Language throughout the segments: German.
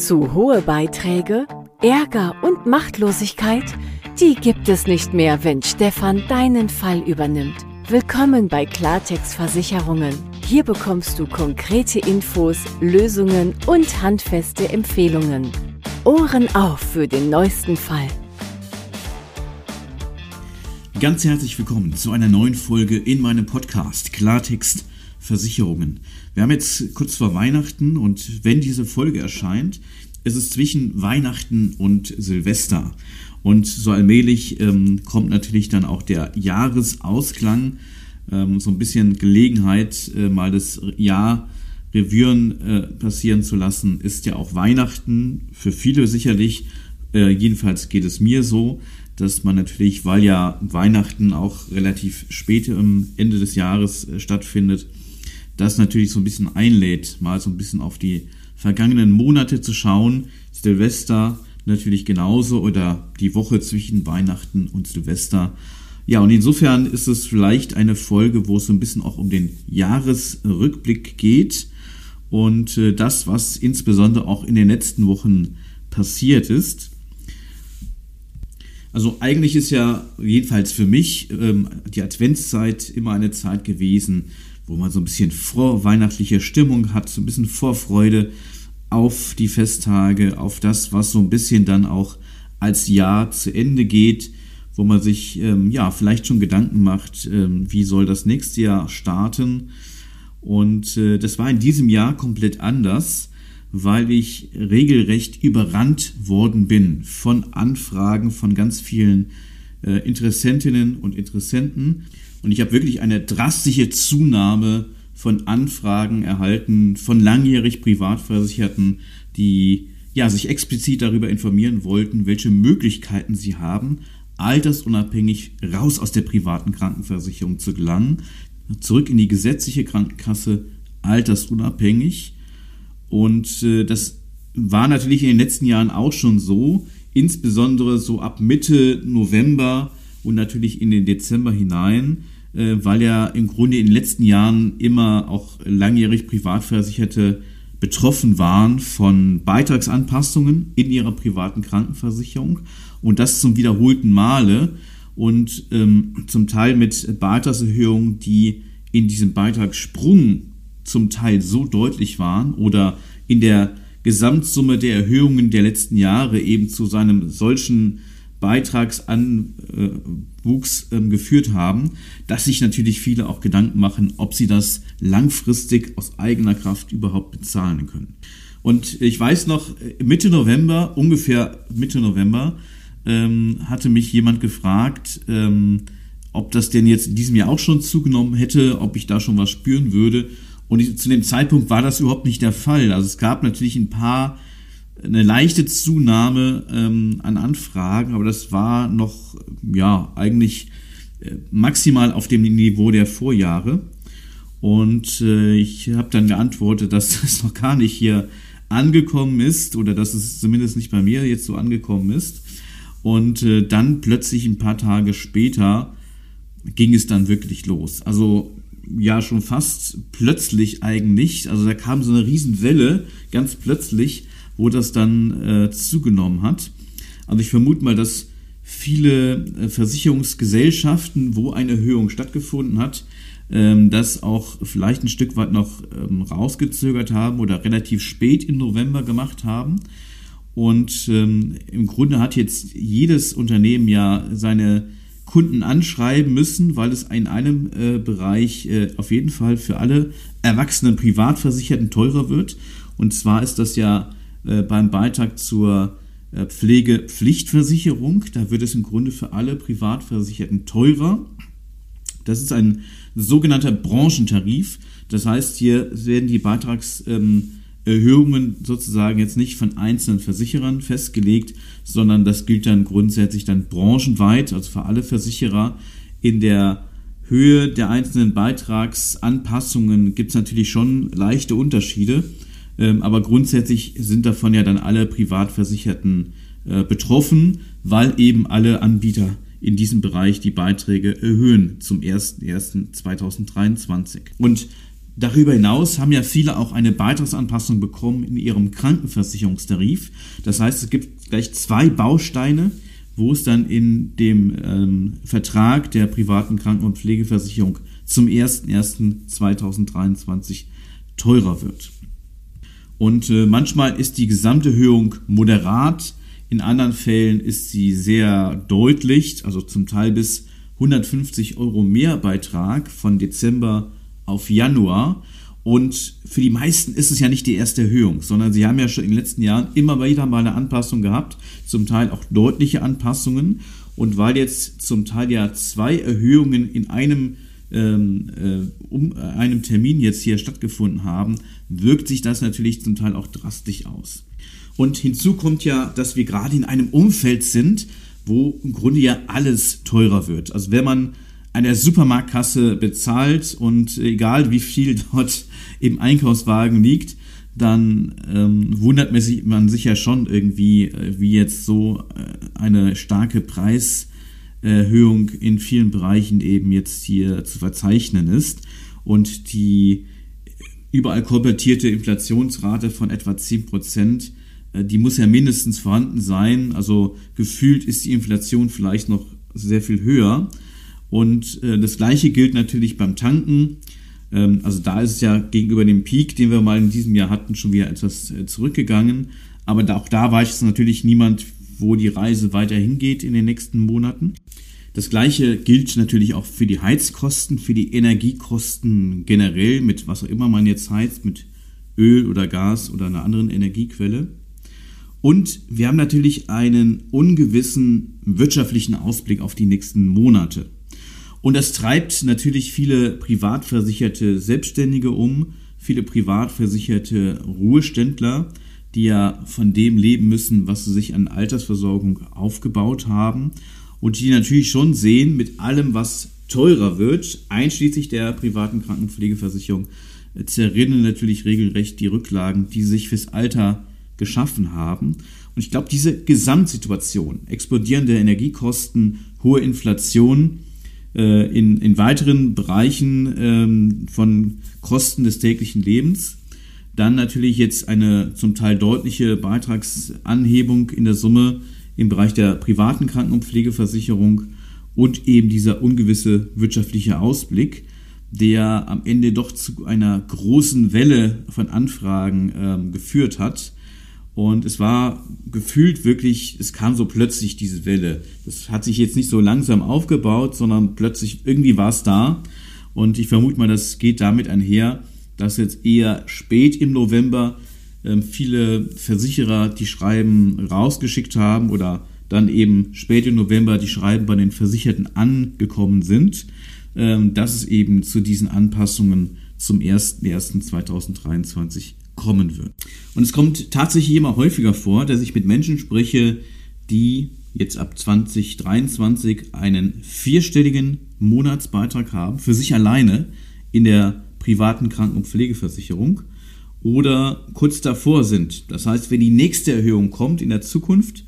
Zu hohe Beiträge, Ärger und Machtlosigkeit, die gibt es nicht mehr, wenn Stefan deinen Fall übernimmt. Willkommen bei Klartext Versicherungen. Hier bekommst du konkrete Infos, Lösungen und handfeste Empfehlungen. Ohren auf für den neuesten Fall. Ganz herzlich willkommen zu einer neuen Folge in meinem Podcast Klartext Versicherungen. Wir haben jetzt kurz vor Weihnachten und wenn diese Folge erscheint, ist es zwischen Weihnachten und Silvester. Und so allmählich ähm, kommt natürlich dann auch der Jahresausklang, ähm, so ein bisschen Gelegenheit, äh, mal das Jahr Revüren äh, passieren zu lassen, ist ja auch Weihnachten. Für viele sicherlich, äh, jedenfalls geht es mir so, dass man natürlich, weil ja Weihnachten auch relativ spät am Ende des Jahres äh, stattfindet, das natürlich so ein bisschen einlädt, mal so ein bisschen auf die vergangenen Monate zu schauen. Silvester natürlich genauso oder die Woche zwischen Weihnachten und Silvester. Ja, und insofern ist es vielleicht eine Folge, wo es so ein bisschen auch um den Jahresrückblick geht und äh, das, was insbesondere auch in den letzten Wochen passiert ist. Also eigentlich ist ja jedenfalls für mich ähm, die Adventszeit immer eine Zeit gewesen, wo man so ein bisschen vorweihnachtliche Stimmung hat, so ein bisschen Vorfreude auf die Festtage, auf das, was so ein bisschen dann auch als Jahr zu Ende geht, wo man sich ähm, ja vielleicht schon Gedanken macht, ähm, wie soll das nächste Jahr starten. Und äh, das war in diesem Jahr komplett anders, weil ich regelrecht überrannt worden bin von Anfragen von ganz vielen äh, Interessentinnen und Interessenten. Und ich habe wirklich eine drastische Zunahme von Anfragen erhalten von langjährig Privatversicherten, die ja, sich explizit darüber informieren wollten, welche Möglichkeiten sie haben, altersunabhängig raus aus der privaten Krankenversicherung zu gelangen, zurück in die gesetzliche Krankenkasse, altersunabhängig. Und äh, das war natürlich in den letzten Jahren auch schon so, insbesondere so ab Mitte November und natürlich in den Dezember hinein, äh, weil ja im Grunde in den letzten Jahren immer auch langjährig Privatversicherte betroffen waren von Beitragsanpassungen in ihrer privaten Krankenversicherung und das zum wiederholten Male und ähm, zum Teil mit Beitragserhöhungen, die in diesem Beitragssprung zum Teil so deutlich waren oder in der Gesamtsumme der Erhöhungen der letzten Jahre eben zu seinem solchen Beitragsanwuchs ähm, geführt haben, dass sich natürlich viele auch Gedanken machen, ob sie das langfristig aus eigener Kraft überhaupt bezahlen können. Und ich weiß noch, Mitte November, ungefähr Mitte November, ähm, hatte mich jemand gefragt, ähm, ob das denn jetzt in diesem Jahr auch schon zugenommen hätte, ob ich da schon was spüren würde. Und ich, zu dem Zeitpunkt war das überhaupt nicht der Fall. Also es gab natürlich ein paar eine leichte Zunahme ähm, an Anfragen, aber das war noch ja eigentlich äh, maximal auf dem Niveau der Vorjahre. Und äh, ich habe dann geantwortet, dass das noch gar nicht hier angekommen ist oder dass es zumindest nicht bei mir jetzt so angekommen ist. Und äh, dann plötzlich ein paar Tage später ging es dann wirklich los. Also ja, schon fast plötzlich eigentlich. Also da kam so eine Riesenwelle ganz plötzlich wo das dann äh, zugenommen hat. Also ich vermute mal, dass viele äh, Versicherungsgesellschaften, wo eine Erhöhung stattgefunden hat, ähm, das auch vielleicht ein Stück weit noch ähm, rausgezögert haben oder relativ spät im November gemacht haben. Und ähm, im Grunde hat jetzt jedes Unternehmen ja seine Kunden anschreiben müssen, weil es in einem äh, Bereich äh, auf jeden Fall für alle erwachsenen Privatversicherten teurer wird. Und zwar ist das ja äh, beim Beitrag zur äh, Pflegepflichtversicherung. Da wird es im Grunde für alle Privatversicherten teurer. Das ist ein sogenannter Branchentarif. Das heißt, hier werden die Beitragserhöhungen ähm, sozusagen jetzt nicht von einzelnen Versicherern festgelegt, sondern das gilt dann grundsätzlich dann branchenweit, also für alle Versicherer. In der Höhe der einzelnen Beitragsanpassungen gibt es natürlich schon leichte Unterschiede. Ähm, aber grundsätzlich sind davon ja dann alle Privatversicherten äh, betroffen, weil eben alle Anbieter in diesem Bereich die Beiträge erhöhen zum 01.01.2023. Und Darüber hinaus haben ja viele auch eine Beitragsanpassung bekommen in ihrem Krankenversicherungstarif. Das heißt, es gibt gleich zwei Bausteine, wo es dann in dem ähm, Vertrag der privaten Kranken- und Pflegeversicherung zum 01.01.2023 teurer wird. Und äh, manchmal ist die Gesamterhöhung moderat, in anderen Fällen ist sie sehr deutlich, also zum Teil bis 150 Euro Mehrbeitrag von Dezember auf Januar. Und für die meisten ist es ja nicht die erste Erhöhung, sondern sie haben ja schon in den letzten Jahren immer wieder mal eine Anpassung gehabt, zum Teil auch deutliche Anpassungen. Und weil jetzt zum Teil ja zwei Erhöhungen in einem, ähm, äh, um äh, einem Termin jetzt hier stattgefunden haben, wirkt sich das natürlich zum Teil auch drastisch aus. Und hinzu kommt ja, dass wir gerade in einem Umfeld sind, wo im Grunde ja alles teurer wird. Also wenn man an der Supermarktkasse bezahlt und egal wie viel dort im Einkaufswagen liegt, dann ähm, wundert man sich ja schon irgendwie, äh, wie jetzt so äh, eine starke Preiserhöhung in vielen Bereichen eben jetzt hier zu verzeichnen ist. Und die überall kolportierte Inflationsrate von etwa 10 Prozent, äh, die muss ja mindestens vorhanden sein. Also gefühlt ist die Inflation vielleicht noch sehr viel höher. Und äh, das gleiche gilt natürlich beim Tanken. Ähm, also da ist es ja gegenüber dem Peak, den wir mal in diesem Jahr hatten, schon wieder etwas äh, zurückgegangen. Aber auch da weiß es natürlich niemand, wo die Reise weiter hingeht in den nächsten Monaten. Das gleiche gilt natürlich auch für die Heizkosten, für die Energiekosten generell, mit was auch immer man jetzt heizt, mit Öl oder Gas oder einer anderen Energiequelle. Und wir haben natürlich einen ungewissen wirtschaftlichen Ausblick auf die nächsten Monate. Und das treibt natürlich viele privatversicherte Selbstständige um, viele privatversicherte Ruheständler, die ja von dem leben müssen, was sie sich an Altersversorgung aufgebaut haben und die natürlich schon sehen, mit allem, was teurer wird, einschließlich der privaten Krankenpflegeversicherung, zerrinnen natürlich regelrecht die Rücklagen, die sich fürs Alter geschaffen haben. Und ich glaube, diese Gesamtsituation, explodierende Energiekosten, hohe Inflation, äh, in, in weiteren Bereichen ähm, von Kosten des täglichen Lebens. Dann natürlich jetzt eine zum Teil deutliche Beitragsanhebung in der Summe im Bereich der privaten Kranken- und Pflegeversicherung und eben dieser ungewisse wirtschaftliche Ausblick, der am Ende doch zu einer großen Welle von Anfragen ähm, geführt hat, und es war gefühlt wirklich, es kam so plötzlich diese Welle. Das hat sich jetzt nicht so langsam aufgebaut, sondern plötzlich irgendwie war es da. Und ich vermute mal, das geht damit einher, dass jetzt eher spät im November viele Versicherer die Schreiben rausgeschickt haben oder dann eben spät im November die Schreiben bei den Versicherten angekommen sind, ähm, dass es eben zu diesen Anpassungen zum 01.01.2023 kommen wird. Und es kommt tatsächlich immer häufiger vor, dass ich mit Menschen spreche, die jetzt ab 2023 einen vierstelligen Monatsbeitrag haben für sich alleine in der privaten Kranken- und Pflegeversicherung oder kurz davor sind. Das heißt, wenn die nächste Erhöhung kommt in der Zukunft,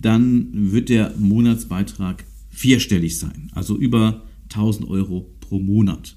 dann wird der Monatsbeitrag vierstellig sein, also über 1000 Euro pro Monat.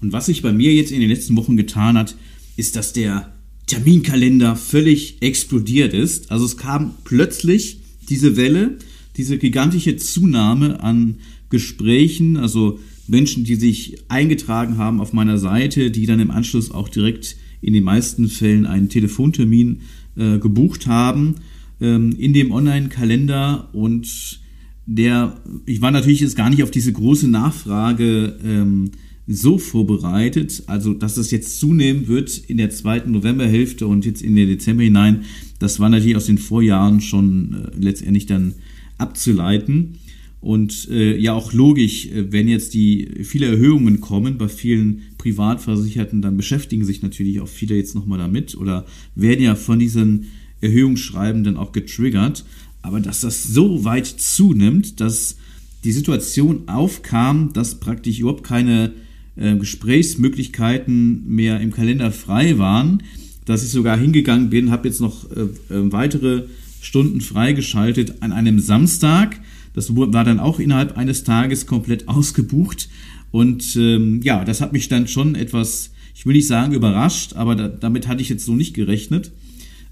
Und was sich bei mir jetzt in den letzten Wochen getan hat, ist, dass der Terminkalender völlig explodiert ist. Also es kam plötzlich diese Welle, diese gigantische Zunahme an Gesprächen, also Menschen, die sich eingetragen haben auf meiner Seite, die dann im Anschluss auch direkt in den meisten Fällen einen Telefontermin äh, gebucht haben ähm, in dem Online-Kalender und der, ich war natürlich jetzt gar nicht auf diese große Nachfrage ähm, so vorbereitet, also dass es jetzt zunehmen wird in der zweiten Novemberhälfte und jetzt in den Dezember hinein, das war natürlich aus den Vorjahren schon äh, letztendlich dann abzuleiten. Und äh, ja auch logisch, äh, wenn jetzt die viele Erhöhungen kommen bei vielen Privatversicherten, dann beschäftigen sich natürlich auch viele jetzt nochmal damit oder werden ja von diesen Erhöhungsschreiben dann auch getriggert. Aber dass das so weit zunimmt, dass die Situation aufkam, dass praktisch überhaupt keine äh, Gesprächsmöglichkeiten mehr im Kalender frei waren, dass ich sogar hingegangen bin, habe jetzt noch äh, äh, weitere Stunden freigeschaltet an einem Samstag. Das war dann auch innerhalb eines Tages komplett ausgebucht. Und ähm, ja, das hat mich dann schon etwas, ich will nicht sagen überrascht, aber da, damit hatte ich jetzt so nicht gerechnet,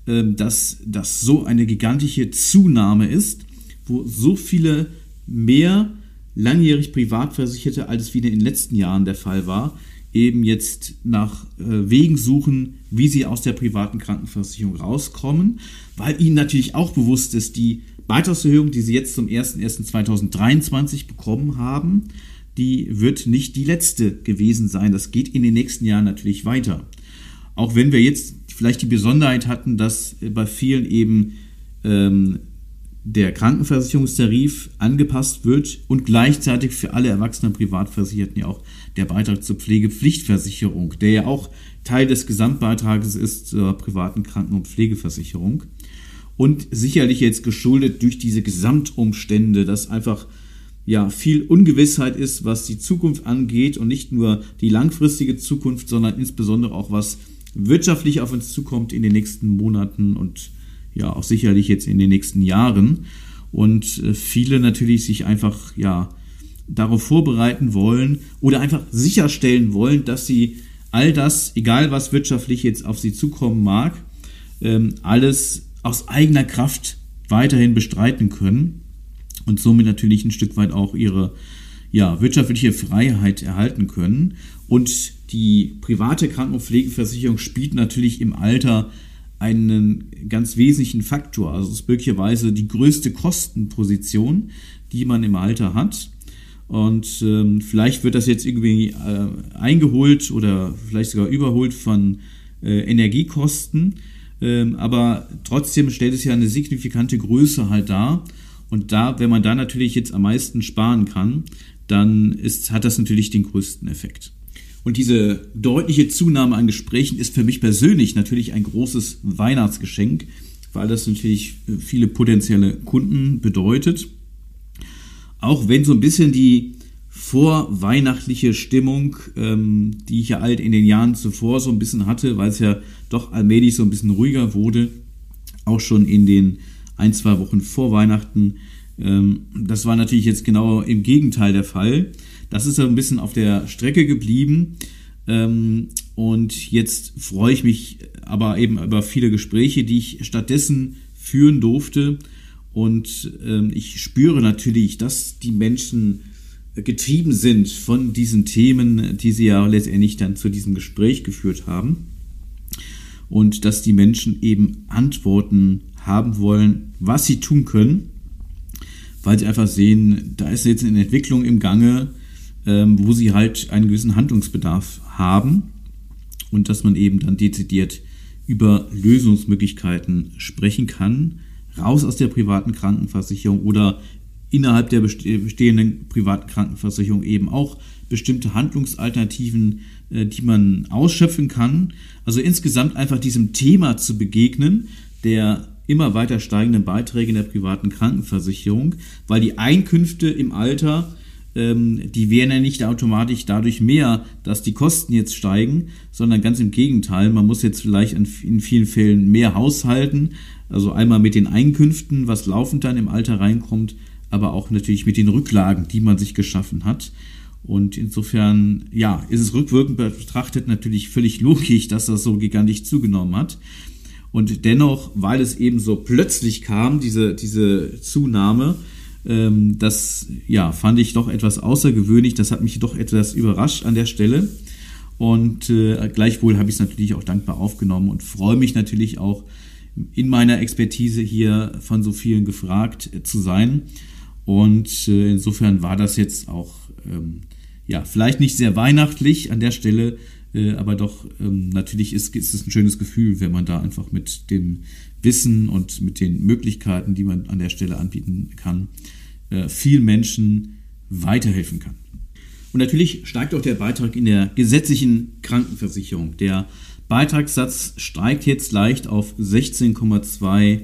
äh, dass das so eine gigantische Zunahme ist, wo so viele mehr langjährig Privatversicherte, als es wieder in den letzten Jahren der Fall war, eben jetzt nach äh, Wegen suchen, wie sie aus der privaten Krankenversicherung rauskommen, weil ihnen natürlich auch bewusst ist, die Beitragserhöhung, die sie jetzt zum 01.01.2023 bekommen haben, die wird nicht die letzte gewesen sein. Das geht in den nächsten Jahren natürlich weiter. Auch wenn wir jetzt vielleicht die Besonderheit hatten, dass bei vielen eben ähm, der Krankenversicherungstarif angepasst wird und gleichzeitig für alle erwachsenen Privatversicherten ja auch der Beitrag zur Pflegepflichtversicherung, der ja auch Teil des Gesamtbeitrages ist zur privaten Kranken- und Pflegeversicherung. Und sicherlich jetzt geschuldet durch diese Gesamtumstände, dass einfach ja viel Ungewissheit ist, was die Zukunft angeht und nicht nur die langfristige Zukunft, sondern insbesondere auch was wirtschaftlich auf uns zukommt in den nächsten Monaten und ja auch sicherlich jetzt in den nächsten Jahren. Und äh, viele natürlich sich einfach ja darauf vorbereiten wollen oder einfach sicherstellen wollen, dass sie all das, egal was wirtschaftlich jetzt auf sie zukommen mag, ähm, alles aus eigener Kraft weiterhin bestreiten können und somit natürlich ein Stück weit auch ihre ja, wirtschaftliche Freiheit erhalten können. Und die private Kranken- und Pflegeversicherung spielt natürlich im Alter einen ganz wesentlichen Faktor. Also es ist möglicherweise die größte Kostenposition, die man im Alter hat. Und ähm, vielleicht wird das jetzt irgendwie äh, eingeholt oder vielleicht sogar überholt von äh, Energiekosten. Ähm, aber trotzdem stellt es ja eine signifikante Größe halt dar. Und da, wenn man da natürlich jetzt am meisten sparen kann, dann ist, hat das natürlich den größten Effekt. Und diese deutliche Zunahme an Gesprächen ist für mich persönlich natürlich ein großes Weihnachtsgeschenk, weil das natürlich viele potenzielle Kunden bedeutet. Auch wenn so ein bisschen die vorweihnachtliche Stimmung, ähm, die ich ja alt in den Jahren zuvor so ein bisschen hatte, weil es ja doch allmählich so ein bisschen ruhiger wurde, auch schon in den ein, zwei Wochen vor Weihnachten. Ähm, das war natürlich jetzt genau im Gegenteil der Fall. Das ist so ein bisschen auf der Strecke geblieben. Ähm, und jetzt freue ich mich aber eben über viele Gespräche, die ich stattdessen führen durfte. Und ähm, ich spüre natürlich, dass die Menschen getrieben sind von diesen Themen, die sie ja letztendlich dann zu diesem Gespräch geführt haben. Und dass die Menschen eben Antworten haben wollen, was sie tun können, weil sie einfach sehen, da ist jetzt eine Entwicklung im Gange, ähm, wo sie halt einen gewissen Handlungsbedarf haben und dass man eben dann dezidiert über Lösungsmöglichkeiten sprechen kann, raus aus der privaten Krankenversicherung oder innerhalb der bestehenden privaten Krankenversicherung eben auch bestimmte Handlungsalternativen, äh, die man ausschöpfen kann. Also insgesamt einfach diesem Thema zu begegnen, der immer weiter steigenden Beiträge in der privaten Krankenversicherung, weil die Einkünfte im Alter ähm, die wären ja nicht automatisch dadurch mehr, dass die Kosten jetzt steigen, sondern ganz im Gegenteil. Man muss jetzt vielleicht in vielen Fällen mehr haushalten. Also einmal mit den Einkünften, was laufend dann im Alter reinkommt, aber auch natürlich mit den Rücklagen, die man sich geschaffen hat. Und insofern, ja, ist es rückwirkend betrachtet natürlich völlig logisch, dass das so gigantisch zugenommen hat. Und dennoch, weil es eben so plötzlich kam, diese, diese Zunahme, ähm, das ja, fand ich doch etwas außergewöhnlich. Das hat mich doch etwas überrascht an der Stelle. Und äh, gleichwohl habe ich es natürlich auch dankbar aufgenommen und freue mich natürlich auch in meiner Expertise hier von so vielen gefragt äh, zu sein. Und äh, insofern war das jetzt auch, ähm, ja, vielleicht nicht sehr weihnachtlich an der Stelle, äh, aber doch ähm, natürlich ist, ist es ein schönes Gefühl, wenn man da einfach mit dem Wissen und mit den Möglichkeiten, die man an der Stelle anbieten kann, äh, vielen Menschen weiterhelfen kann. Und natürlich steigt auch der Beitrag in der gesetzlichen Krankenversicherung. Der Beitragssatz steigt jetzt leicht auf 16,2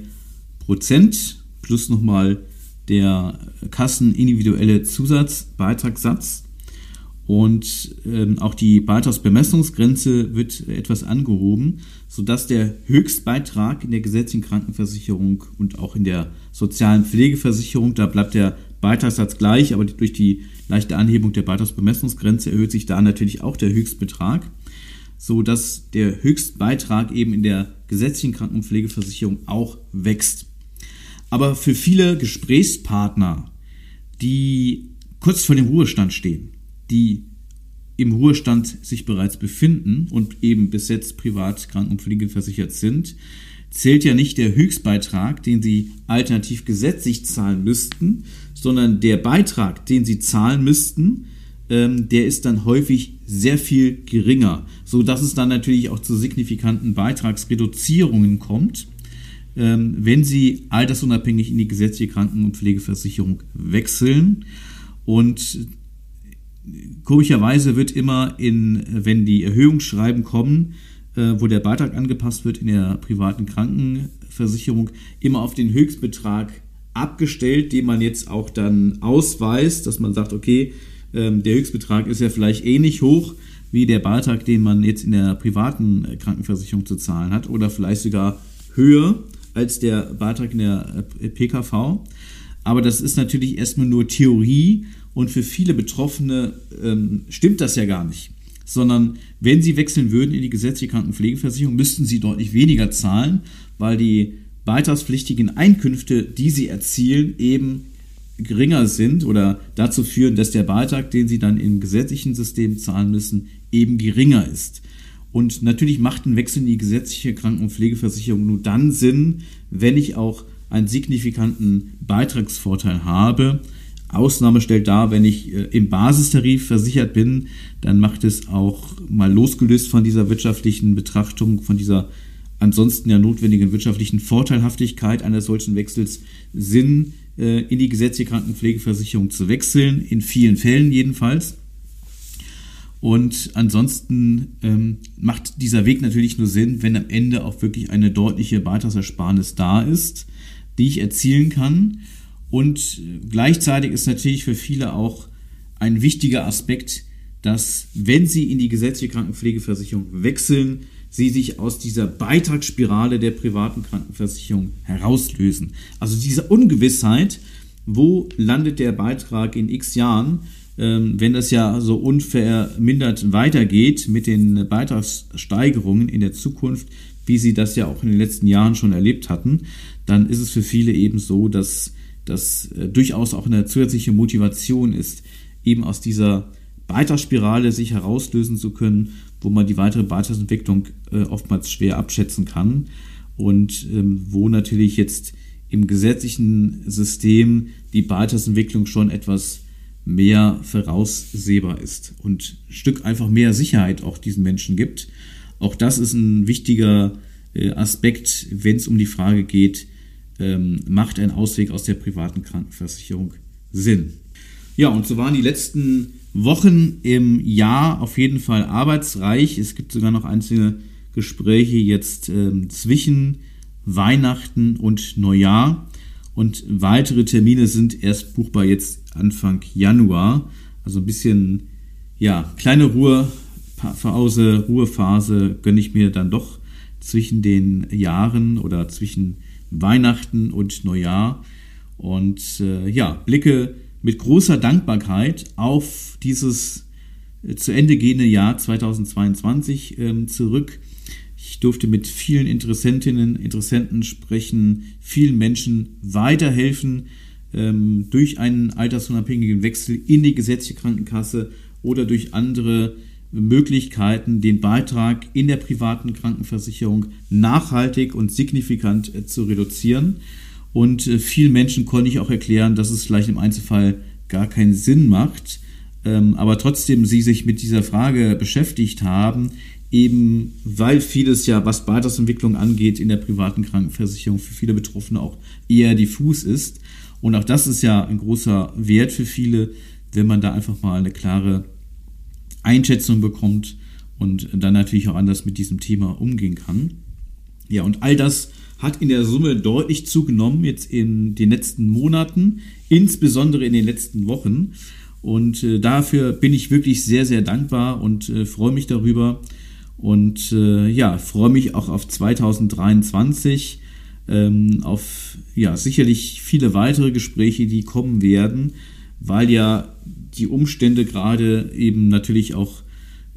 Prozent plus nochmal der kassenindividuelle Zusatzbeitragssatz. Und ähm, auch die Beitragsbemessungsgrenze wird etwas angehoben, sodass der Höchstbeitrag in der gesetzlichen Krankenversicherung und auch in der sozialen Pflegeversicherung, da bleibt der Beitragssatz gleich, aber durch die leichte Anhebung der Beitragsbemessungsgrenze erhöht sich da natürlich auch der Höchstbetrag. so dass der Höchstbeitrag eben in der gesetzlichen Krankenpflegeversicherung auch wächst. Aber für viele Gesprächspartner, die kurz vor dem Ruhestand stehen, die im Ruhestand sich bereits befinden und eben bis jetzt privat krankenpflegeversichert sind, zählt ja nicht der Höchstbeitrag, den sie alternativ gesetzlich zahlen müssten, sondern der Beitrag, den sie zahlen müssten, ähm, der ist dann häufig sehr viel geringer, so dass es dann natürlich auch zu signifikanten Beitragsreduzierungen kommt, ähm, wenn sie altersunabhängig in die gesetzliche Kranken- und Pflegeversicherung wechseln. Und komischerweise wird immer in, wenn die Erhöhungsschreiben kommen, äh, wo der Beitrag angepasst wird in der privaten Krankenversicherung, immer auf den Höchstbetrag abgestellt, den man jetzt auch dann ausweist, dass man sagt, okay, ähm, der Höchstbetrag ist ja vielleicht ähnlich hoch wie der Beitrag, den man jetzt in der privaten Krankenversicherung zu zahlen hat oder vielleicht sogar höher als der Beitrag in der äh, PKV. Aber das ist natürlich erstmal nur Theorie und für viele Betroffene ähm, stimmt das ja gar nicht sondern wenn sie wechseln würden in die gesetzliche Krankenpflegeversicherung, müssten sie deutlich weniger zahlen, weil die beitragspflichtigen Einkünfte, die sie erzielen, eben geringer sind oder dazu führen, dass der Beitrag, den sie dann im gesetzlichen System zahlen müssen, eben geringer ist. Und natürlich macht ein Wechsel in die gesetzliche Kranken- und Pflegeversicherung nur dann Sinn, wenn ich auch einen signifikanten Beitragsvorteil habe, Ausnahme stellt dar, wenn ich äh, im Basistarif versichert bin, dann macht es auch mal losgelöst von dieser wirtschaftlichen Betrachtung, von dieser ansonsten ja notwendigen wirtschaftlichen Vorteilhaftigkeit eines solchen Wechsels Sinn, äh, in die gesetzliche Krankenpflegeversicherung zu wechseln, in vielen Fällen jedenfalls. Und ansonsten ähm, macht dieser Weg natürlich nur Sinn, wenn am Ende auch wirklich eine deutliche Beitragsersparnis da ist, die ich erzielen kann und gleichzeitig ist natürlich für viele auch ein wichtiger Aspekt, dass wenn sie in die gesetzliche Krankenpflegeversicherung wechseln, sie sich aus dieser Beitragsspirale der privaten Krankenversicherung herauslösen. Also diese Ungewissheit, wo landet der Beitrag in x Jahren, ähm, wenn das ja so unvermindert weitergeht mit den Beitragssteigerungen in der Zukunft, wie sie das ja auch in den letzten Jahren schon erlebt hatten, dann ist es für viele eben so, dass das äh, durchaus auch eine zusätzliche Motivation ist, eben aus dieser Beitragsspirale sich herauslösen zu können, wo man die weitere Beitragsentwicklung äh, oftmals schwer abschätzen kann und ähm, wo natürlich jetzt im gesetzlichen System die Beitragsentwicklung schon etwas mehr voraussehbar ist und ein Stück einfach mehr Sicherheit auch diesen Menschen gibt. Auch das ist ein wichtiger äh, Aspekt, wenn es um die Frage geht, ähm, macht ein Ausweg aus der privaten Krankenversicherung Sinn. Ja, und so waren die letzten Wochen im Jahr auf jeden Fall arbeitsreich. Es gibt sogar noch einzelne Gespräche jetzt ähm, zwischen Weihnachten und Neujahr. Und weitere Termine sind erst buchbar jetzt Anfang Januar. Also ein bisschen, ja, kleine Ruhepause, Ruhephase gönne ich mir dann doch zwischen den Jahren oder zwischen Weihnachten und Neujahr und äh, ja, blicke mit großer Dankbarkeit auf dieses äh, zu Ende gehende Jahr 2022 ähm, zurück. Ich durfte mit vielen Interessentinnen, Interessenten sprechen, vielen Menschen weiterhelfen ähm, durch einen altersunabhängigen Wechsel in die gesetzliche Krankenkasse oder durch andere Möglichkeiten, den Beitrag in der privaten Krankenversicherung nachhaltig und signifikant äh, zu reduzieren. Und äh, vielen Menschen konnte ich auch erklären, dass es vielleicht im Einzelfall gar keinen Sinn macht, ähm, aber trotzdem sie sich mit dieser Frage beschäftigt haben, eben weil vieles ja, was Beitragsentwicklung angeht, in der privaten Krankenversicherung für viele Betroffene auch eher diffus ist. Und auch das ist ja ein großer Wert für viele, wenn man da einfach mal eine klare Einschätzung bekommt und dann natürlich auch anders mit diesem Thema umgehen kann. Ja, und all das hat in der Summe deutlich zugenommen jetzt in den letzten Monaten, insbesondere in den letzten Wochen. Und äh, dafür bin ich wirklich sehr, sehr dankbar und äh, freue mich darüber. Und äh, ja, freue mich auch auf 2023, ähm, auf ja, sicherlich viele weitere Gespräche, die kommen werden, weil ja die Umstände gerade eben natürlich auch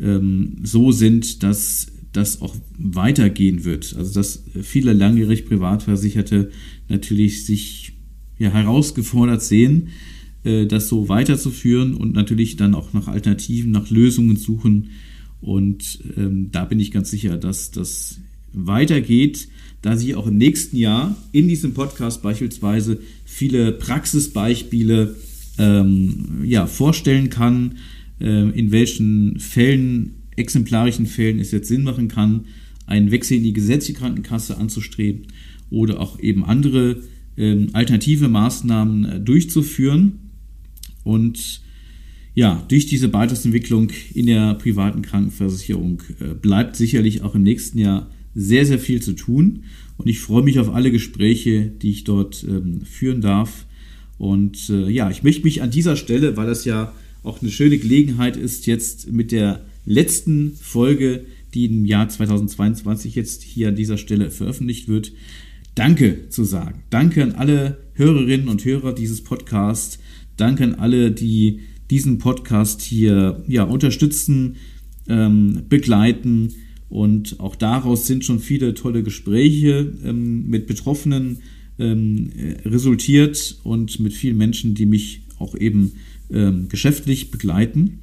ähm, so sind, dass das auch weitergehen wird. Also dass viele langjährig Privatversicherte natürlich sich ja, herausgefordert sehen, äh, das so weiterzuführen und natürlich dann auch nach Alternativen, nach Lösungen suchen. Und ähm, da bin ich ganz sicher, dass das weitergeht, da Sie auch im nächsten Jahr in diesem Podcast beispielsweise viele Praxisbeispiele ähm, ja, vorstellen kann, äh, in welchen Fällen, exemplarischen Fällen es jetzt Sinn machen kann, einen Wechsel in die gesetzliche Krankenkasse anzustreben oder auch eben andere ähm, alternative Maßnahmen äh, durchzuführen. Und ja, durch diese Beitragsentwicklung in der privaten Krankenversicherung äh, bleibt sicherlich auch im nächsten Jahr sehr, sehr viel zu tun. Und ich freue mich auf alle Gespräche, die ich dort ähm, führen darf. Und äh, ja, ich möchte mich an dieser Stelle, weil das ja auch eine schöne Gelegenheit ist, jetzt mit der letzten Folge, die im Jahr 2022 jetzt hier an dieser Stelle veröffentlicht wird, Danke zu sagen. Danke an alle Hörerinnen und Hörer dieses Podcasts. Danke an alle, die diesen Podcast hier ja, unterstützen, ähm, begleiten. Und auch daraus sind schon viele tolle Gespräche ähm, mit Betroffenen ähm, resultiert und mit vielen Menschen, die mich auch eben ähm, geschäftlich begleiten.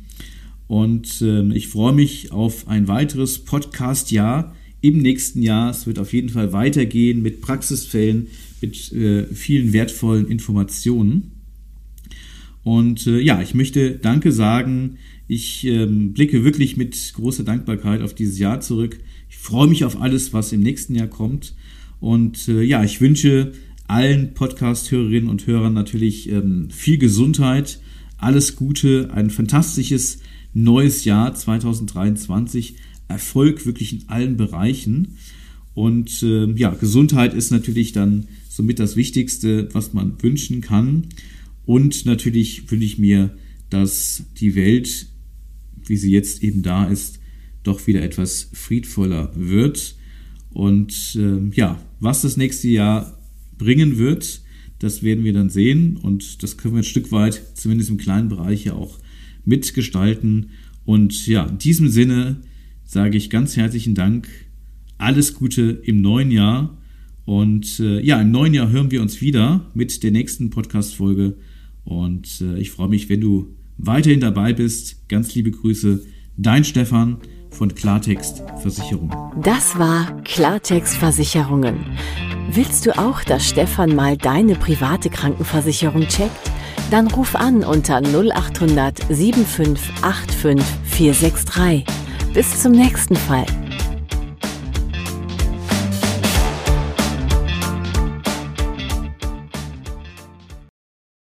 Und ähm, ich freue mich auf ein weiteres Podcast-Jahr im nächsten Jahr. Es wird auf jeden Fall weitergehen mit Praxisfällen, mit äh, vielen wertvollen Informationen. Und äh, ja, ich möchte Danke sagen. Ich ähm, blicke wirklich mit großer Dankbarkeit auf dieses Jahr zurück. Ich freue mich auf alles, was im nächsten Jahr kommt. Und äh, ja, ich wünsche allen Podcast-Hörerinnen und Hörern natürlich ähm, viel Gesundheit, alles Gute, ein fantastisches neues Jahr 2023, Erfolg wirklich in allen Bereichen. Und äh, ja, Gesundheit ist natürlich dann somit das Wichtigste, was man wünschen kann. Und natürlich wünsche ich mir, dass die Welt, wie sie jetzt eben da ist, doch wieder etwas friedvoller wird. Und äh, ja, was das nächste Jahr bringen wird, das werden wir dann sehen. Und das können wir ein Stück weit, zumindest im kleinen Bereich, ja auch mitgestalten. Und ja, in diesem Sinne sage ich ganz herzlichen Dank. Alles Gute im neuen Jahr. Und äh, ja, im neuen Jahr hören wir uns wieder mit der nächsten Podcast-Folge. Und äh, ich freue mich, wenn du weiterhin dabei bist. Ganz liebe Grüße, dein Stefan von Klartext Versicherungen. Das war Klartext Versicherungen. Willst du auch, dass Stefan mal deine private Krankenversicherung checkt? Dann ruf an unter 0800 7585 463. Bis zum nächsten Fall.